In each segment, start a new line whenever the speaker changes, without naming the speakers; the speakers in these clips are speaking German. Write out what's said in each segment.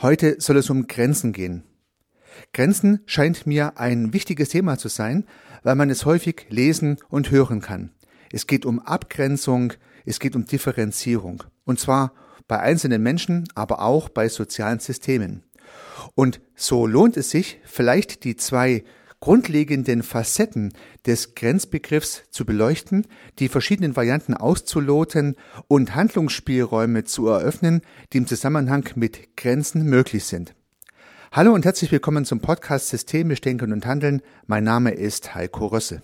Heute soll es um Grenzen gehen. Grenzen scheint mir ein wichtiges Thema zu sein, weil man es häufig lesen und hören kann. Es geht um Abgrenzung, es geht um Differenzierung. Und zwar bei einzelnen Menschen, aber auch bei sozialen Systemen. Und so lohnt es sich, vielleicht die zwei grundlegenden Facetten des Grenzbegriffs zu beleuchten, die verschiedenen Varianten auszuloten und Handlungsspielräume zu eröffnen, die im Zusammenhang mit Grenzen möglich sind. Hallo und herzlich willkommen zum Podcast Systemisch Denken und Handeln. Mein Name ist Heiko Rösse.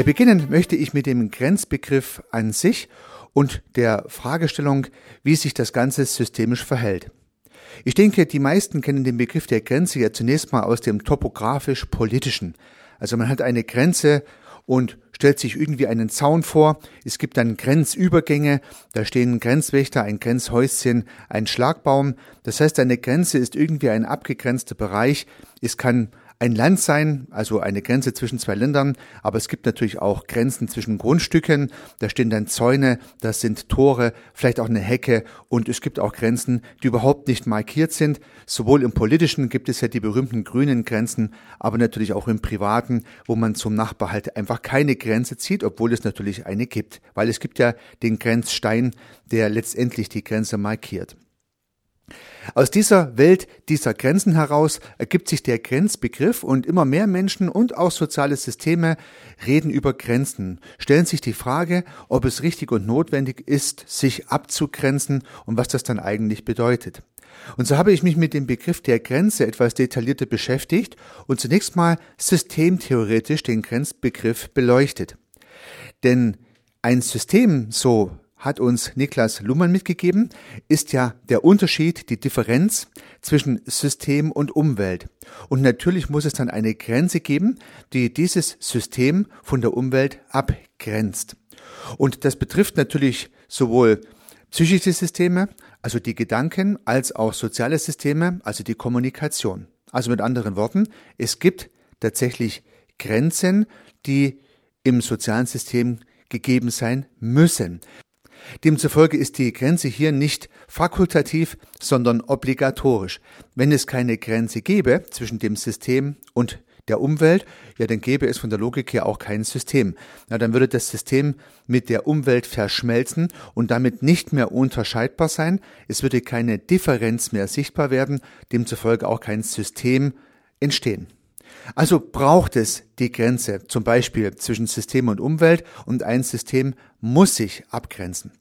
Ja, beginnen möchte ich mit dem Grenzbegriff an sich und der Fragestellung, wie sich das Ganze systemisch verhält. Ich denke, die meisten kennen den Begriff der Grenze ja zunächst mal aus dem topografisch-politischen. Also man hat eine Grenze und stellt sich irgendwie einen Zaun vor. Es gibt dann Grenzübergänge. Da stehen Grenzwächter, ein Grenzhäuschen, ein Schlagbaum. Das heißt, eine Grenze ist irgendwie ein abgegrenzter Bereich. Es kann ein Land sein, also eine Grenze zwischen zwei Ländern, aber es gibt natürlich auch Grenzen zwischen Grundstücken, da stehen dann Zäune, das sind Tore, vielleicht auch eine Hecke und es gibt auch Grenzen, die überhaupt nicht markiert sind. Sowohl im politischen gibt es ja die berühmten grünen Grenzen, aber natürlich auch im privaten, wo man zum Nachbar halt einfach keine Grenze zieht, obwohl es natürlich eine gibt, weil es gibt ja den Grenzstein, der letztendlich die Grenze markiert. Aus dieser Welt dieser Grenzen heraus ergibt sich der Grenzbegriff und immer mehr Menschen und auch soziale Systeme reden über Grenzen, stellen sich die Frage, ob es richtig und notwendig ist, sich abzugrenzen und was das dann eigentlich bedeutet. Und so habe ich mich mit dem Begriff der Grenze etwas detaillierter beschäftigt und zunächst mal systemtheoretisch den Grenzbegriff beleuchtet. Denn ein System, so hat uns Niklas Luhmann mitgegeben, ist ja der Unterschied, die Differenz zwischen System und Umwelt. Und natürlich muss es dann eine Grenze geben, die dieses System von der Umwelt abgrenzt. Und das betrifft natürlich sowohl psychische Systeme, also die Gedanken, als auch soziale Systeme, also die Kommunikation. Also mit anderen Worten, es gibt tatsächlich Grenzen, die im sozialen System gegeben sein müssen. Demzufolge ist die Grenze hier nicht fakultativ, sondern obligatorisch. Wenn es keine Grenze gäbe zwischen dem System und der Umwelt, ja, dann gäbe es von der Logik her auch kein System. Na, dann würde das System mit der Umwelt verschmelzen und damit nicht mehr unterscheidbar sein. Es würde keine Differenz mehr sichtbar werden, demzufolge auch kein System entstehen. Also braucht es die Grenze, zum Beispiel zwischen System und Umwelt, und ein System muss sich abgrenzen.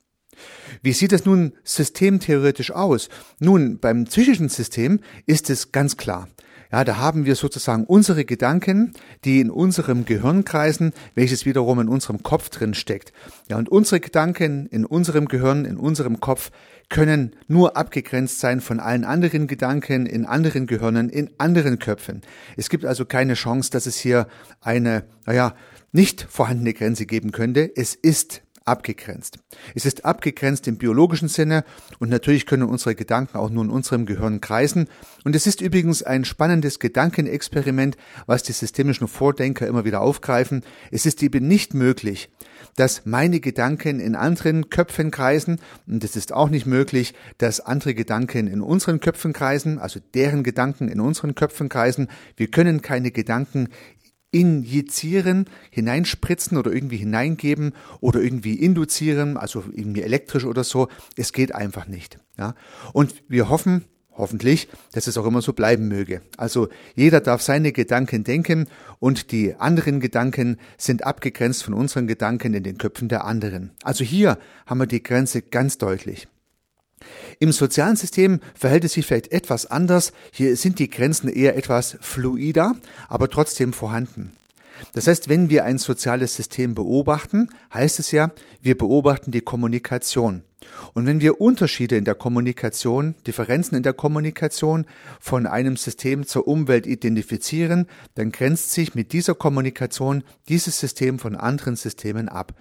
Wie sieht es nun systemtheoretisch aus? Nun, beim psychischen System ist es ganz klar. Ja, da haben wir sozusagen unsere Gedanken, die in unserem Gehirn kreisen, welches wiederum in unserem Kopf drin steckt. Ja, und unsere Gedanken in unserem Gehirn, in unserem Kopf können nur abgegrenzt sein von allen anderen Gedanken in anderen Gehirnen, in anderen Köpfen. Es gibt also keine Chance, dass es hier eine, naja, nicht vorhandene Grenze geben könnte. Es ist abgegrenzt. Es ist abgegrenzt im biologischen Sinne und natürlich können unsere Gedanken auch nur in unserem Gehirn kreisen. Und es ist übrigens ein spannendes Gedankenexperiment, was die systemischen Vordenker immer wieder aufgreifen. Es ist eben nicht möglich, dass meine Gedanken in anderen Köpfen kreisen und es ist auch nicht möglich, dass andere Gedanken in unseren Köpfen kreisen, also deren Gedanken in unseren Köpfen kreisen. Wir können keine Gedanken injizieren, hineinspritzen oder irgendwie hineingeben oder irgendwie induzieren, also irgendwie elektrisch oder so. Es geht einfach nicht. Ja? Und wir hoffen, hoffentlich, dass es auch immer so bleiben möge. Also jeder darf seine Gedanken denken und die anderen Gedanken sind abgegrenzt von unseren Gedanken in den Köpfen der anderen. Also hier haben wir die Grenze ganz deutlich. Im sozialen System verhält es sich vielleicht etwas anders. Hier sind die Grenzen eher etwas fluider, aber trotzdem vorhanden. Das heißt, wenn wir ein soziales System beobachten, heißt es ja, wir beobachten die Kommunikation. Und wenn wir Unterschiede in der Kommunikation, Differenzen in der Kommunikation von einem System zur Umwelt identifizieren, dann grenzt sich mit dieser Kommunikation dieses System von anderen Systemen ab.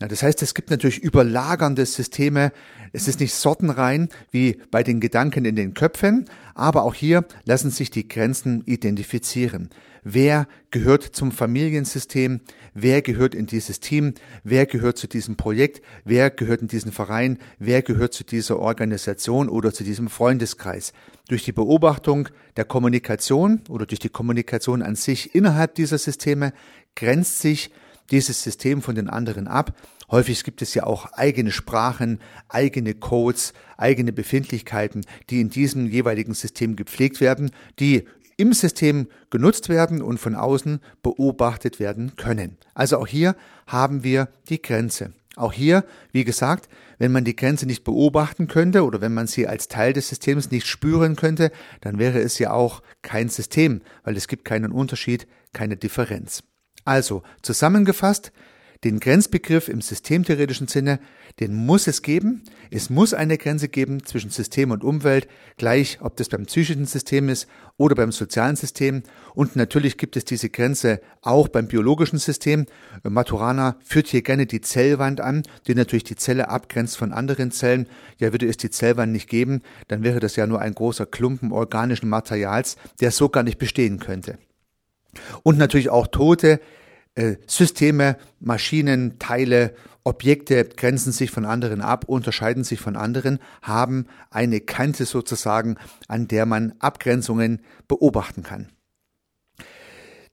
Ja, das heißt, es gibt natürlich überlagernde Systeme. Es ist nicht sortenrein wie bei den Gedanken in den Köpfen, aber auch hier lassen sich die Grenzen identifizieren. Wer gehört zum Familiensystem? Wer gehört in dieses Team? Wer gehört zu diesem Projekt? Wer gehört in diesen Verein? Wer gehört zu dieser Organisation oder zu diesem Freundeskreis? Durch die Beobachtung der Kommunikation oder durch die Kommunikation an sich innerhalb dieser Systeme grenzt sich dieses System von den anderen ab. Häufig gibt es ja auch eigene Sprachen, eigene Codes, eigene Befindlichkeiten, die in diesem jeweiligen System gepflegt werden, die im System genutzt werden und von außen beobachtet werden können. Also auch hier haben wir die Grenze. Auch hier, wie gesagt, wenn man die Grenze nicht beobachten könnte oder wenn man sie als Teil des Systems nicht spüren könnte, dann wäre es ja auch kein System, weil es gibt keinen Unterschied, keine Differenz. Also zusammengefasst, den Grenzbegriff im systemtheoretischen Sinne, den muss es geben. Es muss eine Grenze geben zwischen System und Umwelt, gleich ob das beim psychischen System ist oder beim sozialen System. Und natürlich gibt es diese Grenze auch beim biologischen System. Maturana führt hier gerne die Zellwand an, die natürlich die Zelle abgrenzt von anderen Zellen. Ja, würde es die Zellwand nicht geben, dann wäre das ja nur ein großer Klumpen organischen Materials, der so gar nicht bestehen könnte. Und natürlich auch Tote, äh, Systeme, Maschinen, Teile, Objekte grenzen sich von anderen ab, unterscheiden sich von anderen, haben eine Kante sozusagen, an der man Abgrenzungen beobachten kann.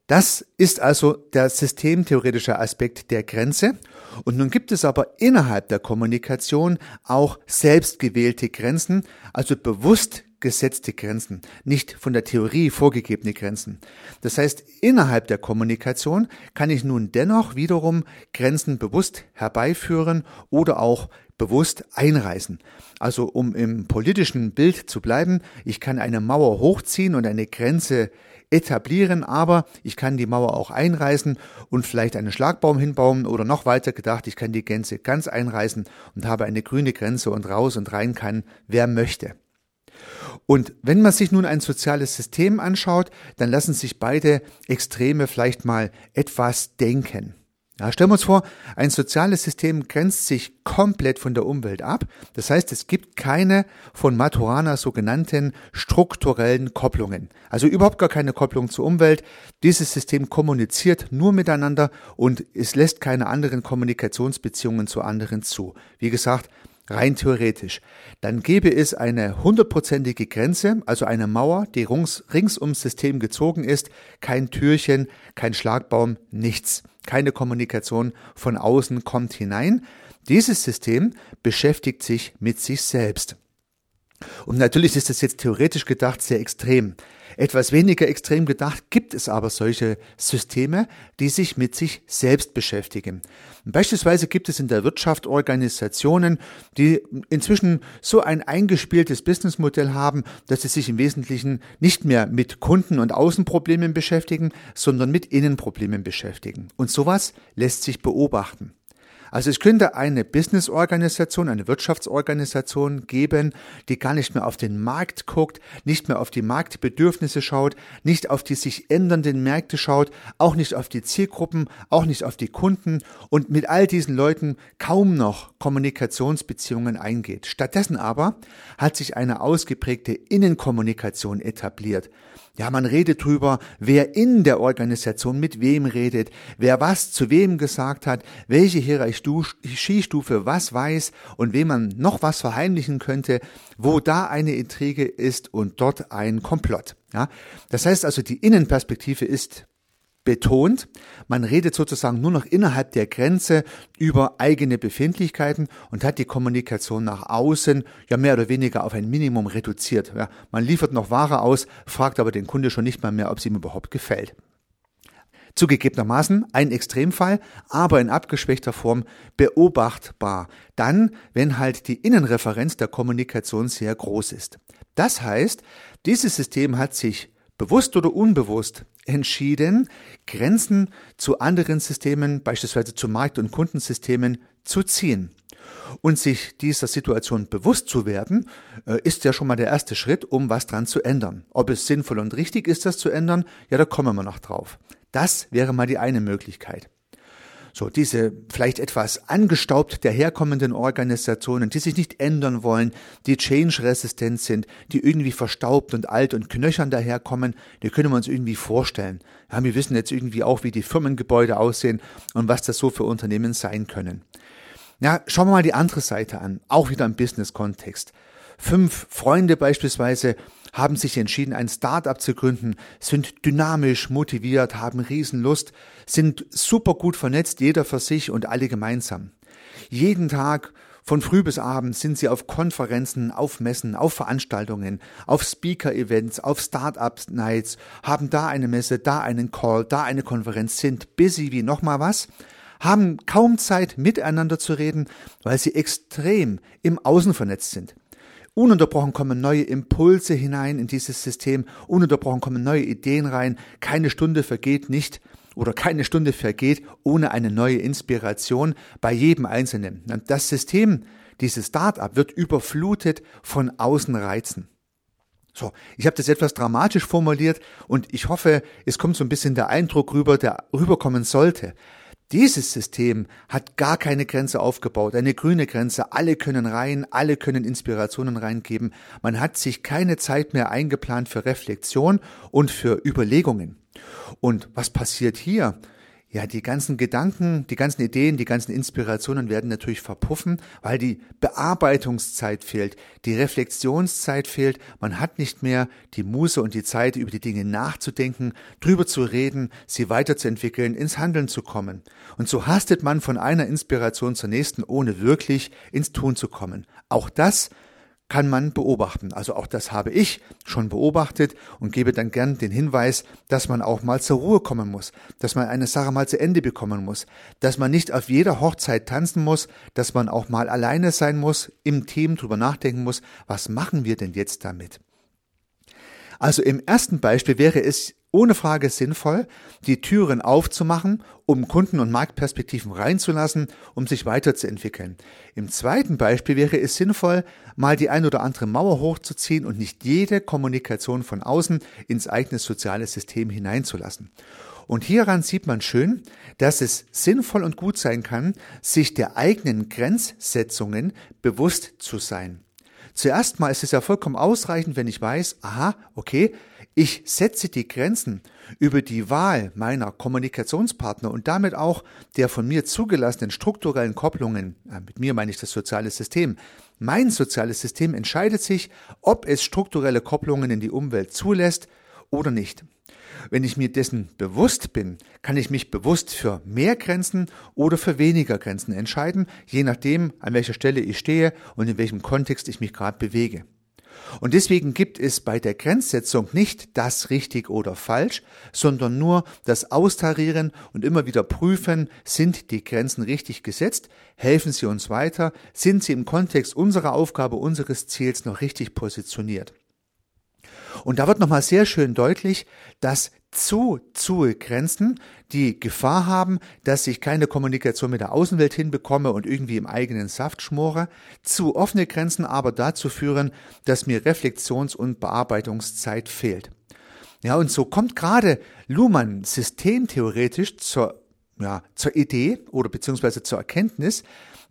Das ist also der systemtheoretische Aspekt der Grenze. Und nun gibt es aber innerhalb der Kommunikation auch selbstgewählte Grenzen, also bewusst gesetzte Grenzen, nicht von der Theorie vorgegebene Grenzen. Das heißt, innerhalb der Kommunikation kann ich nun dennoch wiederum Grenzen bewusst herbeiführen oder auch bewusst einreißen. Also um im politischen Bild zu bleiben, ich kann eine Mauer hochziehen und eine Grenze etablieren, aber ich kann die Mauer auch einreißen und vielleicht einen Schlagbaum hinbauen oder noch weiter gedacht, ich kann die Gänse ganz einreißen und habe eine grüne Grenze und raus und rein kann, wer möchte. Und wenn man sich nun ein soziales System anschaut, dann lassen sich beide Extreme vielleicht mal etwas denken. Ja, stellen wir uns vor, ein soziales System grenzt sich komplett von der Umwelt ab. Das heißt, es gibt keine von Maturana sogenannten strukturellen Kopplungen. Also überhaupt gar keine Kopplung zur Umwelt. Dieses System kommuniziert nur miteinander und es lässt keine anderen Kommunikationsbeziehungen zu anderen zu. Wie gesagt, rein theoretisch, dann gäbe es eine hundertprozentige Grenze, also eine Mauer, die rings, rings ums System gezogen ist, kein Türchen, kein Schlagbaum, nichts. Keine Kommunikation von außen kommt hinein. Dieses System beschäftigt sich mit sich selbst. Und natürlich ist das jetzt theoretisch gedacht sehr extrem. Etwas weniger extrem gedacht gibt es aber solche Systeme, die sich mit sich selbst beschäftigen. Beispielsweise gibt es in der Wirtschaft Organisationen, die inzwischen so ein eingespieltes Businessmodell haben, dass sie sich im Wesentlichen nicht mehr mit Kunden- und Außenproblemen beschäftigen, sondern mit Innenproblemen beschäftigen. Und sowas lässt sich beobachten. Also es könnte eine Businessorganisation, eine Wirtschaftsorganisation geben, die gar nicht mehr auf den Markt guckt, nicht mehr auf die Marktbedürfnisse schaut, nicht auf die sich ändernden Märkte schaut, auch nicht auf die Zielgruppen, auch nicht auf die Kunden und mit all diesen Leuten kaum noch Kommunikationsbeziehungen eingeht. Stattdessen aber hat sich eine ausgeprägte Innenkommunikation etabliert. Ja, man redet drüber, wer in der Organisation mit wem redet, wer was zu wem gesagt hat, welche Hierarchiestufe was weiß und wem man noch was verheimlichen könnte, wo da eine Intrige ist und dort ein Komplott. Ja, das heißt also, die Innenperspektive ist betont. Man redet sozusagen nur noch innerhalb der Grenze über eigene Befindlichkeiten und hat die Kommunikation nach außen ja mehr oder weniger auf ein Minimum reduziert. Ja, man liefert noch Ware aus, fragt aber den Kunde schon nicht mal mehr, ob es ihm überhaupt gefällt. Zugegebenermaßen ein Extremfall, aber in abgeschwächter Form beobachtbar. Dann, wenn halt die Innenreferenz der Kommunikation sehr groß ist. Das heißt, dieses System hat sich bewusst oder unbewusst entschieden, Grenzen zu anderen Systemen, beispielsweise zu Markt- und Kundensystemen, zu ziehen. Und sich dieser Situation bewusst zu werden, äh, ist ja schon mal der erste Schritt, um was dran zu ändern. Ob es sinnvoll und richtig ist, das zu ändern, ja, da kommen wir noch drauf. Das wäre mal die eine Möglichkeit. So diese vielleicht etwas angestaubt daherkommenden Organisationen, die sich nicht ändern wollen, die change-resistent sind, die irgendwie verstaubt und alt und knöchern daherkommen, die können wir uns irgendwie vorstellen. Ja, wir wissen jetzt irgendwie auch, wie die Firmengebäude aussehen und was das so für Unternehmen sein können. Ja, schauen wir mal die andere Seite an, auch wieder im Business-Kontext. Fünf Freunde beispielsweise haben sich entschieden, ein Start-up zu gründen, sind dynamisch, motiviert, haben Riesenlust, sind super gut vernetzt, jeder für sich und alle gemeinsam. Jeden Tag von früh bis abend sind sie auf Konferenzen, auf Messen, auf Veranstaltungen, auf Speaker-Events, auf Start-up-Nights, haben da eine Messe, da einen Call, da eine Konferenz, sind busy wie nochmal was, haben kaum Zeit miteinander zu reden, weil sie extrem im Außen vernetzt sind. Ununterbrochen kommen neue Impulse hinein in dieses System, ununterbrochen kommen neue Ideen rein, keine Stunde vergeht nicht oder keine Stunde vergeht ohne eine neue Inspiration bei jedem Einzelnen. Das System, dieses Start-up wird überflutet von Außenreizen. So, ich habe das etwas dramatisch formuliert und ich hoffe, es kommt so ein bisschen der Eindruck rüber, der rüberkommen sollte. Dieses System hat gar keine Grenze aufgebaut, eine grüne Grenze. Alle können rein, alle können Inspirationen reingeben. Man hat sich keine Zeit mehr eingeplant für Reflexion und für Überlegungen. Und was passiert hier? Ja, die ganzen Gedanken, die ganzen Ideen, die ganzen Inspirationen werden natürlich verpuffen, weil die Bearbeitungszeit fehlt, die Reflexionszeit fehlt, man hat nicht mehr die Muße und die Zeit, über die Dinge nachzudenken, drüber zu reden, sie weiterzuentwickeln, ins Handeln zu kommen. Und so hastet man von einer Inspiration zur nächsten, ohne wirklich ins Tun zu kommen. Auch das kann man beobachten. Also auch das habe ich schon beobachtet und gebe dann gern den Hinweis, dass man auch mal zur Ruhe kommen muss, dass man eine Sache mal zu Ende bekommen muss, dass man nicht auf jeder Hochzeit tanzen muss, dass man auch mal alleine sein muss, im Team drüber nachdenken muss, was machen wir denn jetzt damit? Also im ersten Beispiel wäre es ohne Frage sinnvoll, die Türen aufzumachen, um Kunden- und Marktperspektiven reinzulassen, um sich weiterzuentwickeln. Im zweiten Beispiel wäre es sinnvoll, mal die ein oder andere Mauer hochzuziehen und nicht jede Kommunikation von außen ins eigene soziale System hineinzulassen. Und hieran sieht man schön, dass es sinnvoll und gut sein kann, sich der eigenen Grenzsetzungen bewusst zu sein. Zuerst mal ist es ja vollkommen ausreichend, wenn ich weiß, aha, okay, ich setze die Grenzen über die Wahl meiner Kommunikationspartner und damit auch der von mir zugelassenen strukturellen Kopplungen, mit mir meine ich das soziale System, mein soziales System entscheidet sich, ob es strukturelle Kopplungen in die Umwelt zulässt oder nicht. Wenn ich mir dessen bewusst bin, kann ich mich bewusst für mehr Grenzen oder für weniger Grenzen entscheiden, je nachdem, an welcher Stelle ich stehe und in welchem Kontext ich mich gerade bewege. Und deswegen gibt es bei der Grenzsetzung nicht das richtig oder falsch, sondern nur das Austarieren und immer wieder prüfen, sind die Grenzen richtig gesetzt, helfen sie uns weiter, sind sie im Kontext unserer Aufgabe, unseres Ziels noch richtig positioniert. Und da wird nochmal sehr schön deutlich, dass zu zu Grenzen die Gefahr haben, dass ich keine Kommunikation mit der Außenwelt hinbekomme und irgendwie im eigenen Saft schmore, zu offene Grenzen aber dazu führen, dass mir Reflexions- und Bearbeitungszeit fehlt. Ja, und so kommt gerade Luhmann systemtheoretisch zur, ja, zur Idee oder beziehungsweise zur Erkenntnis,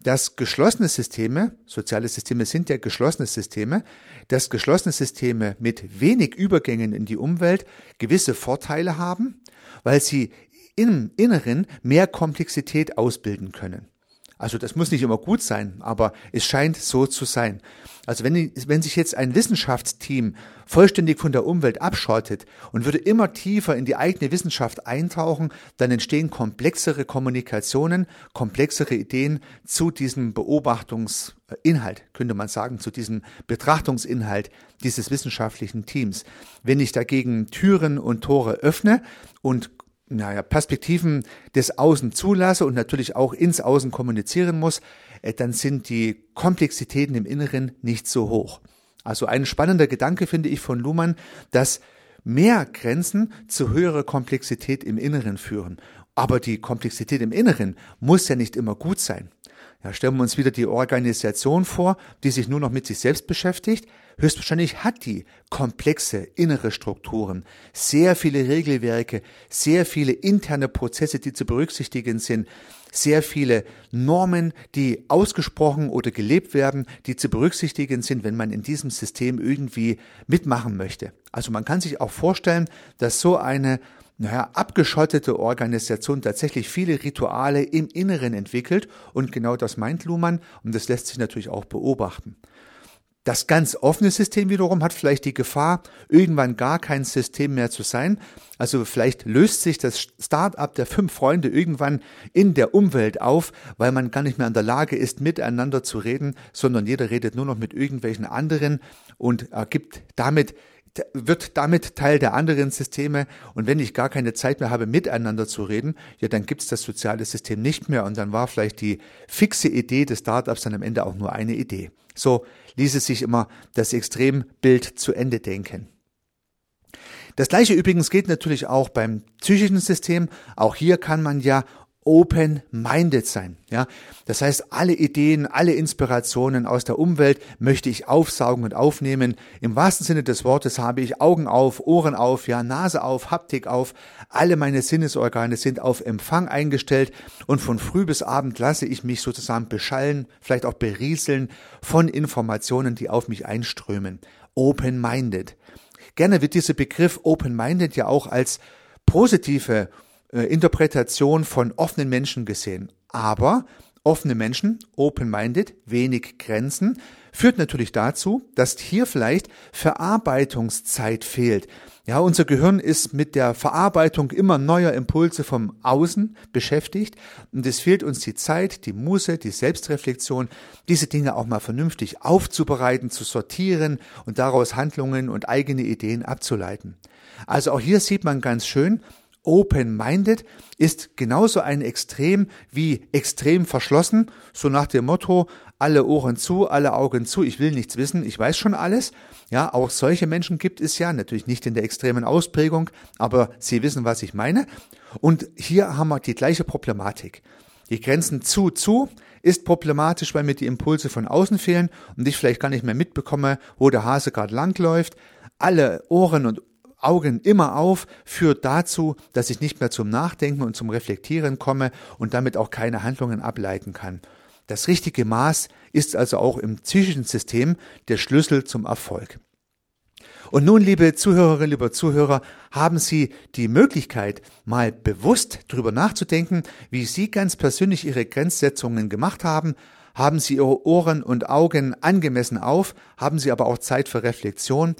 dass geschlossene Systeme, soziale Systeme sind ja geschlossene Systeme, dass geschlossene Systeme mit wenig Übergängen in die Umwelt gewisse Vorteile haben, weil sie im Inneren mehr Komplexität ausbilden können. Also das muss nicht immer gut sein, aber es scheint so zu sein. Also wenn, wenn sich jetzt ein Wissenschaftsteam vollständig von der Umwelt abschottet und würde immer tiefer in die eigene Wissenschaft eintauchen, dann entstehen komplexere Kommunikationen, komplexere Ideen zu diesem Beobachtungsinhalt, könnte man sagen, zu diesem Betrachtungsinhalt dieses wissenschaftlichen Teams. Wenn ich dagegen Türen und Tore öffne und naja, Perspektiven des Außen zulasse und natürlich auch ins Außen kommunizieren muss, äh, dann sind die Komplexitäten im Inneren nicht so hoch. Also ein spannender Gedanke finde ich von Luhmann, dass mehr Grenzen zu höherer Komplexität im Inneren führen. Aber die Komplexität im Inneren muss ja nicht immer gut sein. Ja, stellen wir uns wieder die Organisation vor, die sich nur noch mit sich selbst beschäftigt. Höchstwahrscheinlich hat die komplexe innere Strukturen, sehr viele Regelwerke, sehr viele interne Prozesse, die zu berücksichtigen sind, sehr viele Normen, die ausgesprochen oder gelebt werden, die zu berücksichtigen sind, wenn man in diesem System irgendwie mitmachen möchte. Also man kann sich auch vorstellen, dass so eine naja, abgeschottete Organisation tatsächlich viele Rituale im Inneren entwickelt und genau das meint Luhmann und das lässt sich natürlich auch beobachten. Das ganz offene System wiederum hat vielleicht die Gefahr, irgendwann gar kein System mehr zu sein. Also vielleicht löst sich das Start-up der fünf Freunde irgendwann in der Umwelt auf, weil man gar nicht mehr in der Lage ist, miteinander zu reden, sondern jeder redet nur noch mit irgendwelchen anderen und ergibt damit wird damit Teil der anderen Systeme und wenn ich gar keine Zeit mehr habe, miteinander zu reden, ja, dann gibt es das soziale System nicht mehr und dann war vielleicht die fixe Idee des Startups dann am Ende auch nur eine Idee. So ließe sich immer das Extrembild zu Ende denken. Das gleiche übrigens geht natürlich auch beim psychischen System. Auch hier kann man ja open-minded sein. Ja, das heißt, alle Ideen, alle Inspirationen aus der Umwelt möchte ich aufsaugen und aufnehmen. Im wahrsten Sinne des Wortes habe ich Augen auf, Ohren auf, ja, Nase auf, Haptik auf. Alle meine Sinnesorgane sind auf Empfang eingestellt und von früh bis abend lasse ich mich sozusagen beschallen, vielleicht auch berieseln von Informationen, die auf mich einströmen. Open-minded. Gerne wird dieser Begriff open-minded ja auch als positive äh, Interpretation von offenen Menschen gesehen. Aber offene Menschen, open-minded, wenig Grenzen, führt natürlich dazu, dass hier vielleicht Verarbeitungszeit fehlt. Ja, unser Gehirn ist mit der Verarbeitung immer neuer Impulse vom Außen beschäftigt und es fehlt uns die Zeit, die Muße, die Selbstreflexion, diese Dinge auch mal vernünftig aufzubereiten, zu sortieren und daraus Handlungen und eigene Ideen abzuleiten. Also auch hier sieht man ganz schön, Open-minded ist genauso ein Extrem wie extrem verschlossen, so nach dem Motto, alle Ohren zu, alle Augen zu, ich will nichts wissen, ich weiß schon alles. Ja, auch solche Menschen gibt es ja, natürlich nicht in der extremen Ausprägung, aber Sie wissen, was ich meine. Und hier haben wir die gleiche Problematik. Die Grenzen zu, zu ist problematisch, weil mir die Impulse von außen fehlen und ich vielleicht gar nicht mehr mitbekomme, wo der Hase gerade langläuft. Alle Ohren und Augen immer auf, führt dazu, dass ich nicht mehr zum Nachdenken und zum Reflektieren komme und damit auch keine Handlungen ableiten kann. Das richtige Maß ist also auch im psychischen System der Schlüssel zum Erfolg. Und nun, liebe Zuhörerinnen, lieber Zuhörer, haben Sie die Möglichkeit, mal bewusst darüber nachzudenken, wie Sie ganz persönlich Ihre Grenzsetzungen gemacht haben. Haben Sie Ihre Ohren und Augen angemessen auf? Haben Sie aber auch Zeit für Reflexion?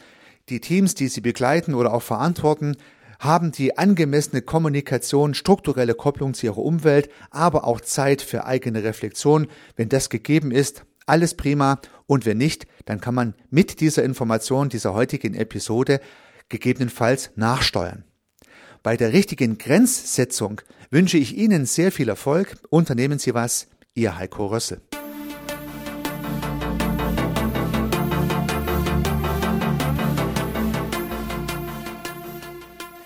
Die Teams, die sie begleiten oder auch verantworten, haben die angemessene Kommunikation, strukturelle Kopplung zu ihrer Umwelt, aber auch Zeit für eigene Reflexion. Wenn das gegeben ist, alles prima. Und wenn nicht, dann kann man mit dieser Information dieser heutigen Episode gegebenenfalls nachsteuern. Bei der richtigen Grenzsetzung wünsche ich Ihnen sehr viel Erfolg. Unternehmen Sie was. Ihr Heiko Rössel.